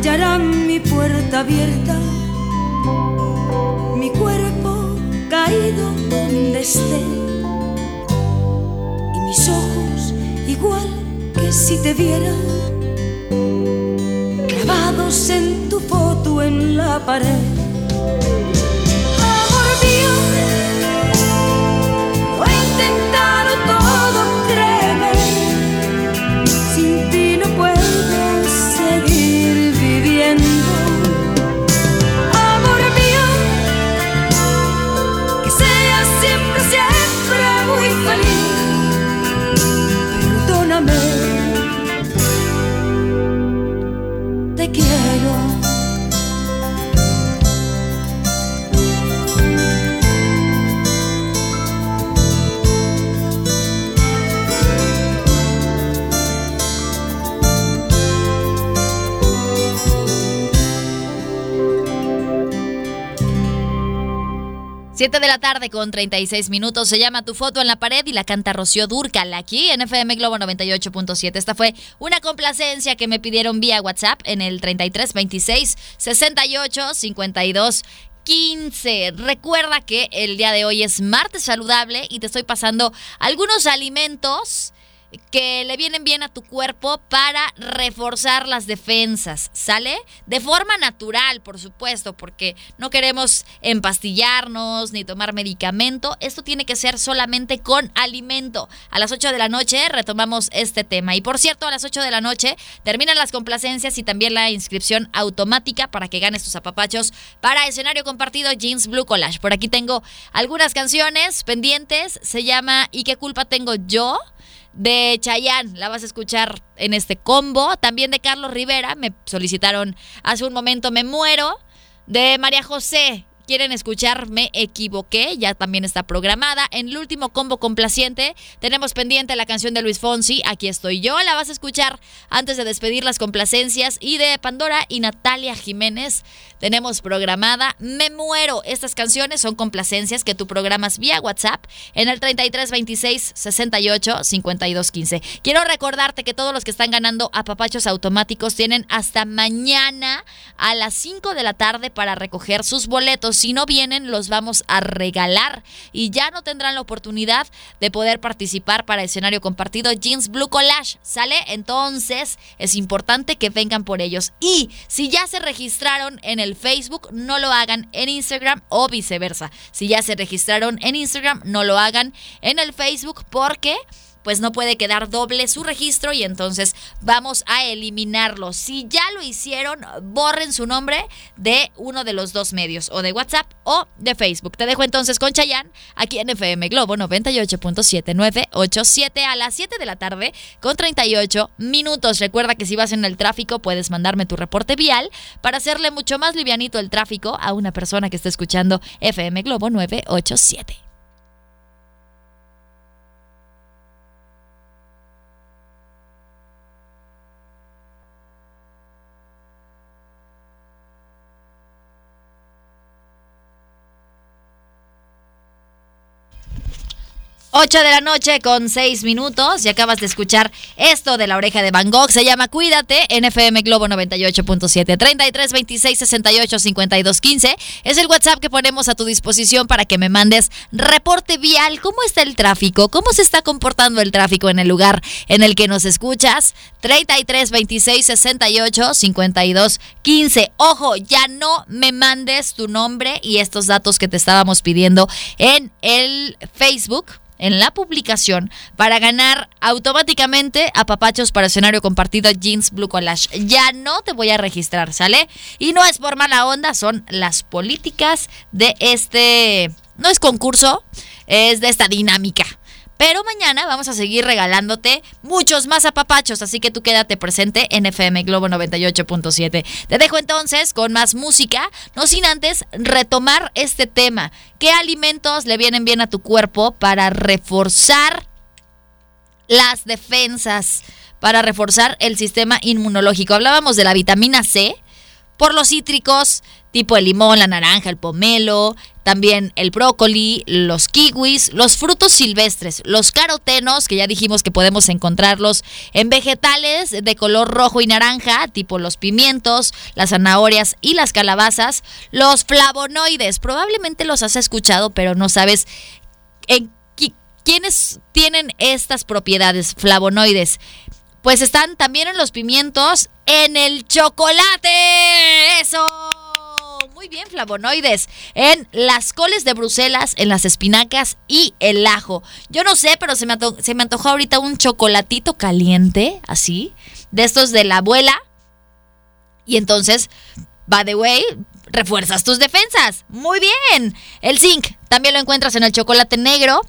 Speaker 4: hallarán mi puerta abierta, mi cuerpo caído donde esté y mis ojos igual que si te viera clavados en tu foto en la pared.
Speaker 1: 7 de la tarde con 36 minutos. Se llama Tu foto en la pared y la canta Rocío Durcal aquí en FM Globo 98.7. Esta fue una complacencia que me pidieron vía WhatsApp en el 33 26 68 52 15. Recuerda que el día de hoy es martes saludable y te estoy pasando algunos alimentos que le vienen bien a tu cuerpo para reforzar las defensas, ¿sale? De forma natural, por supuesto, porque no queremos empastillarnos ni tomar medicamento. Esto tiene que ser solamente con alimento. A las 8 de la noche retomamos este tema. Y por cierto, a las 8 de la noche terminan las complacencias y también la inscripción automática para que ganes tus apapachos para escenario compartido Jeans Blue Collage. Por aquí tengo algunas canciones pendientes. Se llama ¿Y qué culpa tengo yo? De Chayanne, la vas a escuchar en este combo. También de Carlos Rivera, me solicitaron hace un momento Me Muero. De María José, quieren escuchar Me Equivoqué, ya también está programada. En el último combo complaciente tenemos pendiente la canción de Luis Fonsi, Aquí estoy yo, la vas a escuchar antes de despedir las complacencias. Y de Pandora y Natalia Jiménez tenemos programada Me Muero. Estas canciones son complacencias que tú programas vía WhatsApp en el 33 26 68 52 15. Quiero recordarte que todos los que están ganando a papachos automáticos tienen hasta mañana a las 5 de la tarde para recoger sus boletos si no vienen, los vamos a regalar y ya no tendrán la oportunidad de poder participar para el escenario compartido Jeans Blue Collage. ¿Sale? Entonces es importante que vengan por ellos. Y si ya se registraron en el Facebook, no lo hagan en Instagram o viceversa. Si ya se registraron en Instagram, no lo hagan en el Facebook porque pues no puede quedar doble su registro y entonces vamos a eliminarlo. Si ya lo hicieron, borren su nombre de uno de los dos medios, o de WhatsApp o de Facebook. Te dejo entonces con Chayanne aquí en FM Globo 98.7987 a las 7 de la tarde con 38 minutos. Recuerda que si vas en el tráfico puedes mandarme tu reporte vial para hacerle mucho más livianito el tráfico a una persona que esté escuchando FM Globo 987. 8 de la noche con 6 minutos y acabas de escuchar esto de la oreja de Van Gogh. Se llama Cuídate en FM Globo 98.7 33 26 68 52 15. Es el WhatsApp que ponemos a tu disposición para que me mandes reporte vial. ¿Cómo está el tráfico? ¿Cómo se está comportando el tráfico en el lugar en el que nos escuchas? 33 26 68 52 15. Ojo, ya no me mandes tu nombre y estos datos que te estábamos pidiendo en el Facebook en la publicación para ganar automáticamente a papachos para escenario compartido Jeans Blue Collage. Ya no te voy a registrar, ¿sale? Y no es por mala onda, son las políticas de este... No es concurso, es de esta dinámica. Pero mañana vamos a seguir regalándote muchos más apapachos, así que tú quédate presente en FM Globo 98.7. Te dejo entonces con más música, no sin antes retomar este tema. ¿Qué alimentos le vienen bien a tu cuerpo para reforzar las defensas? Para reforzar el sistema inmunológico. Hablábamos de la vitamina C por los cítricos, tipo el limón, la naranja, el pomelo, también el brócoli, los kiwis, los frutos silvestres, los carotenos, que ya dijimos que podemos encontrarlos en vegetales de color rojo y naranja, tipo los pimientos, las zanahorias y las calabazas, los flavonoides, probablemente los has escuchado, pero no sabes en quiénes tienen estas propiedades flavonoides. Pues están también en los pimientos, en el chocolate. Eso muy bien, flavonoides. En las coles de Bruselas, en las espinacas y el ajo. Yo no sé, pero se me, se me antojó ahorita un chocolatito caliente, así, de estos de la abuela. Y entonces, by the way, refuerzas tus defensas. Muy bien. El zinc también lo encuentras en el chocolate negro,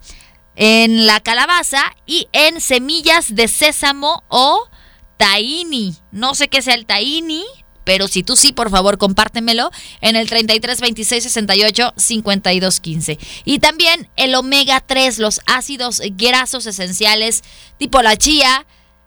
Speaker 1: en la calabaza y en semillas de sésamo o tahini. No sé qué sea el tahini, pero si tú sí, por favor, compártemelo en el 33 26 68 52 15. Y también el omega 3, los ácidos grasos esenciales, tipo la chía,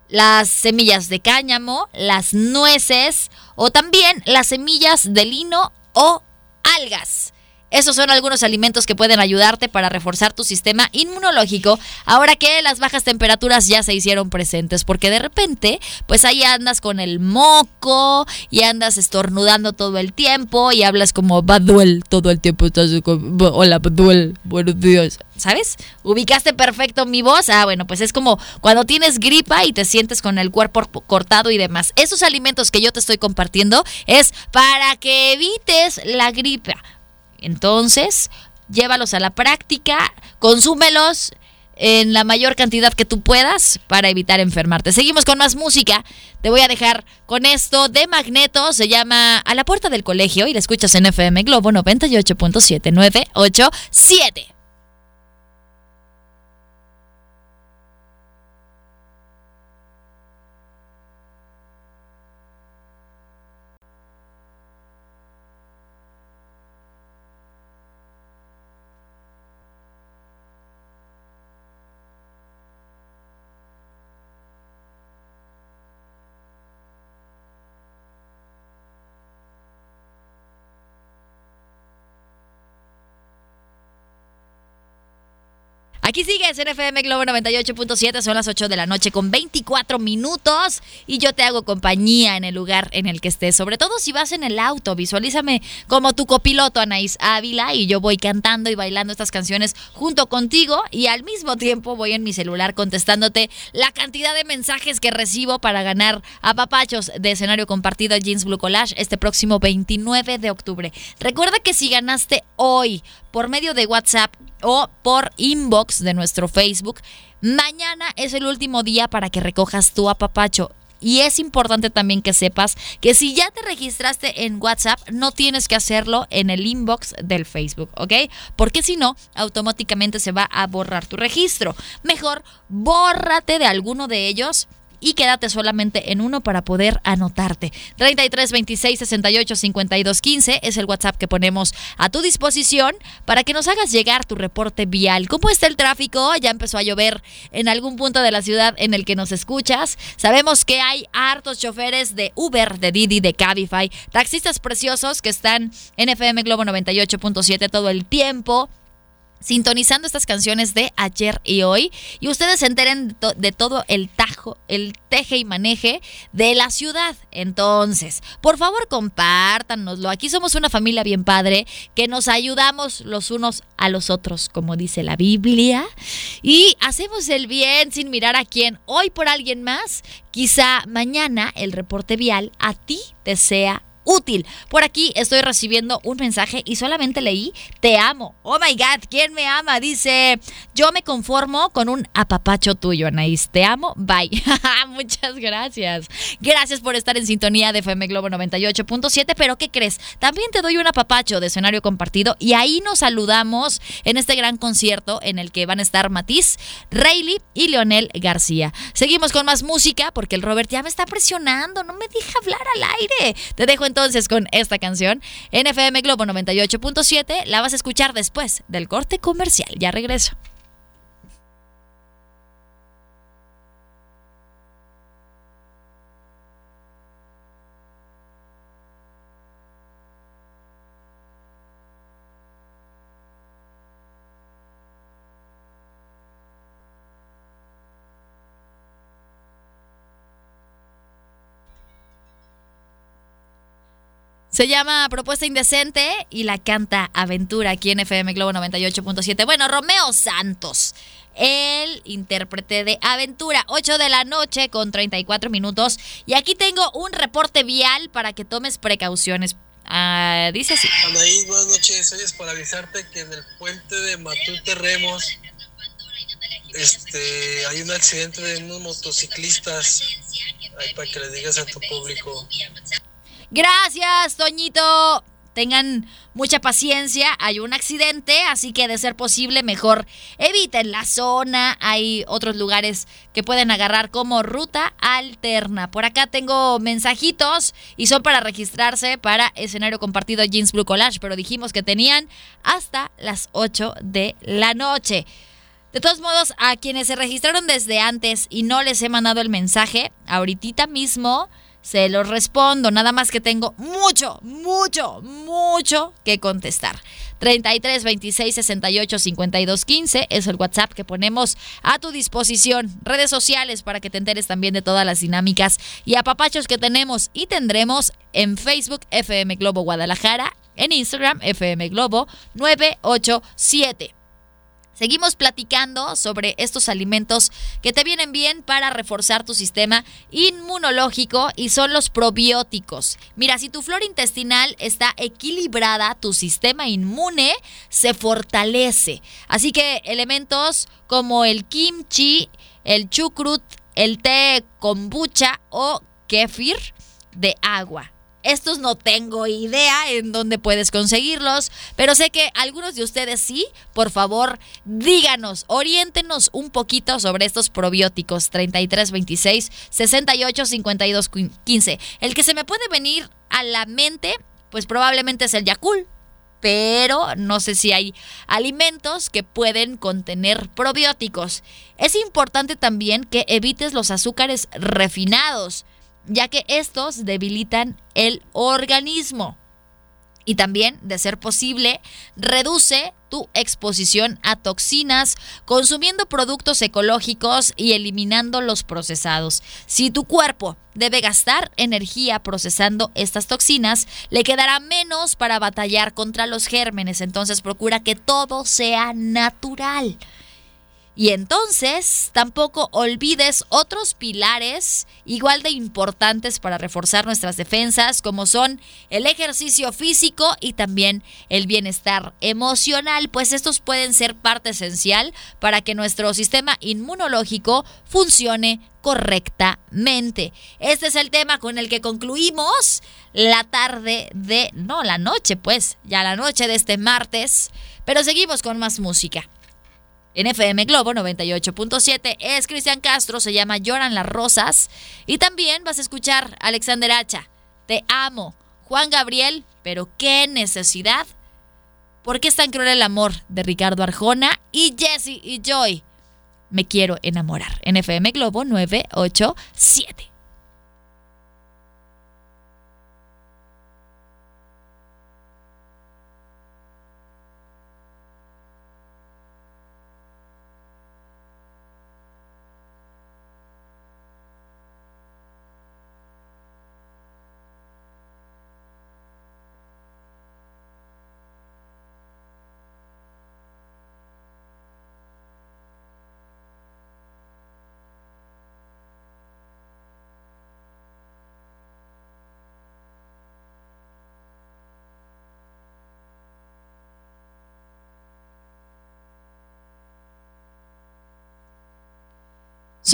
Speaker 1: las semillas de cáñamo, las nueces o también las semillas de lino o algas. Esos son algunos alimentos que pueden ayudarte para reforzar tu sistema inmunológico ahora que las bajas temperaturas ya se hicieron presentes, porque de repente, pues ahí andas con el moco y andas estornudando todo el tiempo y hablas como Baduel todo el tiempo. Estás como, Hola, Baduel, buenos días. ¿Sabes? ¿Ubicaste perfecto mi voz? Ah, bueno, pues es como cuando tienes gripa y te sientes con el cuerpo cortado y demás. Esos alimentos que yo te estoy compartiendo es para que evites la gripa entonces, llévalos a la práctica, consúmelos en la mayor cantidad que tú puedas para evitar enfermarte. Seguimos con más música. Te voy a dejar con esto de Magneto. Se llama A la puerta del colegio y la escuchas en FM Globo 98.7987. Aquí sigue FM Globo 98.7, son las 8 de la noche con 24 minutos y yo te hago compañía en el lugar en el que estés, sobre todo si vas en el auto, visualízame como tu copiloto Anaís Ávila y yo voy cantando y bailando estas canciones junto contigo y al mismo tiempo voy en mi celular contestándote la cantidad de mensajes que recibo para ganar a papachos de escenario compartido Jeans Blue Collage este próximo 29 de octubre. Recuerda que si ganaste hoy por medio de WhatsApp o por inbox de nuestro Facebook. Mañana es el último día para que recojas tu apapacho. Y es importante también que sepas que si ya te registraste en WhatsApp, no tienes que hacerlo en el inbox del Facebook, ¿ok? Porque si no, automáticamente se va a borrar tu registro. Mejor, bórrate de alguno de ellos y quédate solamente en uno para poder anotarte. 33 26 68 52 15 es el WhatsApp que ponemos a tu disposición para que nos hagas llegar tu reporte vial. ¿Cómo está el tráfico? Ya empezó a llover en algún punto de la ciudad en el que nos escuchas. Sabemos que hay hartos choferes de Uber, de Didi, de Cabify, taxistas preciosos que están en FM Globo 98.7 todo el tiempo sintonizando estas canciones de ayer y hoy y ustedes se enteren de, todo el tajo, el teje y maneje de la ciudad. Entonces, por favor, compártanoslo. Aquí somos una familia bien padre que nos ayudamos los unos a los otros, como dice la Biblia, y hacemos el bien sin mirar a quién. Hoy por alguien más, quizá mañana el reporte vial a ti te sea útil. Por aquí estoy recibiendo un mensaje y solamente leí te amo. Oh my God, ¿quién me ama? Dice, yo me conformo con un apapacho tuyo, Anaís. Te amo, bye. Muchas gracias. Gracias por estar en sintonía de FM Globo 98.7, pero ¿qué crees? También te doy un apapacho de escenario compartido y ahí nos saludamos en este gran concierto en el que van a estar Matiz, Rayleigh y Leonel García. Seguimos con más música porque el Robert ya me está presionando, no me deja hablar al aire. Te dejo en entonces con esta canción. NFM Globo 98.7 la vas a escuchar después del corte comercial. Ya regreso. Se llama Propuesta Indecente y la canta Aventura aquí en FM Globo 98.7. Bueno, Romeo Santos, el intérprete de Aventura, 8 de la noche con 34 minutos. Y aquí tengo un reporte vial para que tomes precauciones. Ah, dice así.
Speaker 5: Buenas noches. Hoy es para avisarte que en el puente de Matute Remos este, hay un accidente de unos motociclistas. Ahí para que le digas a tu público.
Speaker 1: Gracias, Toñito. Tengan mucha paciencia, hay un accidente, así que de ser posible mejor eviten la zona. Hay otros lugares que pueden agarrar como ruta alterna. Por acá tengo mensajitos y son para registrarse para escenario compartido Jeans Blue Collage, pero dijimos que tenían hasta las 8 de la noche. De todos modos, a quienes se registraron desde antes y no les he mandado el mensaje, ahorita mismo se los respondo. Nada más que tengo mucho, mucho, mucho que contestar. 33 26 68 52 15 es el WhatsApp que ponemos a tu disposición. Redes sociales para que te enteres también de todas las dinámicas y apapachos que tenemos y tendremos en Facebook FM Globo Guadalajara, en Instagram FM Globo 987. Seguimos platicando sobre estos alimentos que te vienen bien para reforzar tu sistema inmunológico y son los probióticos. Mira, si tu flora intestinal está equilibrada, tu sistema inmune se fortalece. Así que elementos como el kimchi, el chucrut, el té kombucha o kefir de agua estos no tengo idea en dónde puedes conseguirlos, pero sé que algunos de ustedes sí. Por favor, díganos, oriéntenos un poquito sobre estos probióticos 3326 68 52 15. El que se me puede venir a la mente, pues probablemente es el Yakul pero no sé si hay alimentos que pueden contener probióticos. Es importante también que evites los azúcares refinados ya que estos debilitan el organismo. Y también, de ser posible, reduce tu exposición a toxinas consumiendo productos ecológicos y eliminando los procesados. Si tu cuerpo debe gastar energía procesando estas toxinas, le quedará menos para batallar contra los gérmenes. Entonces procura que todo sea natural. Y entonces tampoco olvides otros pilares igual de importantes para reforzar nuestras defensas, como son el ejercicio físico y también el bienestar emocional, pues estos pueden ser parte esencial para que nuestro sistema inmunológico funcione correctamente. Este es el tema con el que concluimos la tarde de, no, la noche, pues, ya la noche de este martes, pero seguimos con más música en FM Globo 98.7 es Cristian Castro, se llama Lloran las Rosas. Y también vas a escuchar Alexander Hacha, Te amo. Juan Gabriel, pero qué necesidad. ¿Por qué es tan cruel el amor? de Ricardo Arjona y Jesse y Joy. Me quiero enamorar. En FM Globo 987.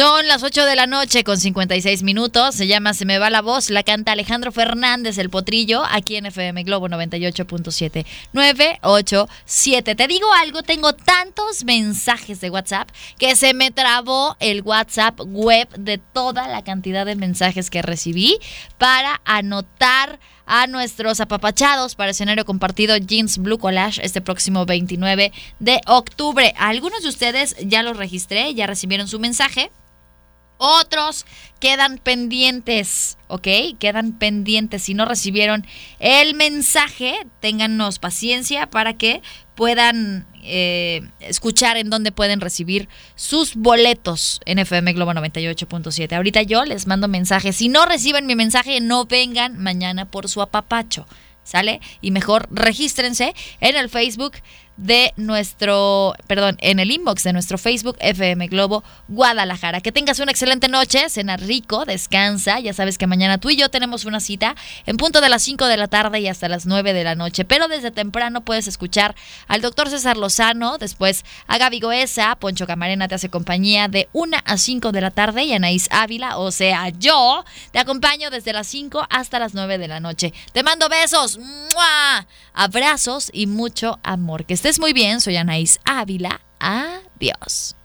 Speaker 1: Son las 8 de la noche con 56 minutos. Se llama Se me va la voz. La canta Alejandro Fernández, el potrillo, aquí en FM Globo 98.7. 987. Te digo algo, tengo tantos mensajes de WhatsApp que se me trabó el WhatsApp web de toda la cantidad de mensajes que recibí para anotar a nuestros apapachados para escenario compartido Jeans Blue Collage este próximo 29 de octubre. algunos de ustedes ya los registré, ya recibieron su mensaje. Otros quedan pendientes, ¿ok? Quedan pendientes. Si no recibieron el mensaje, téngannos paciencia para que puedan eh, escuchar en dónde pueden recibir sus boletos en FM Globo 98.7. Ahorita yo les mando mensajes. Si no reciben mi mensaje, no vengan mañana por su apapacho. ¿Sale? Y mejor regístrense en el Facebook de nuestro, perdón, en el inbox de nuestro Facebook FM Globo Guadalajara. Que tengas una excelente noche, cena rico, descansa. Ya sabes que mañana tú y yo tenemos una cita en punto de las 5 de la tarde y hasta las 9 de la noche. Pero desde temprano puedes escuchar al doctor César Lozano, después a Gaby Goesa, Poncho Camarena te hace compañía de 1 a 5 de la tarde y Anaís Ávila, o sea, yo te acompaño desde las 5 hasta las 9 de la noche. Te mando besos, abrazos y mucho amor. Que estés muy bien, soy Anaís Ávila. Adiós.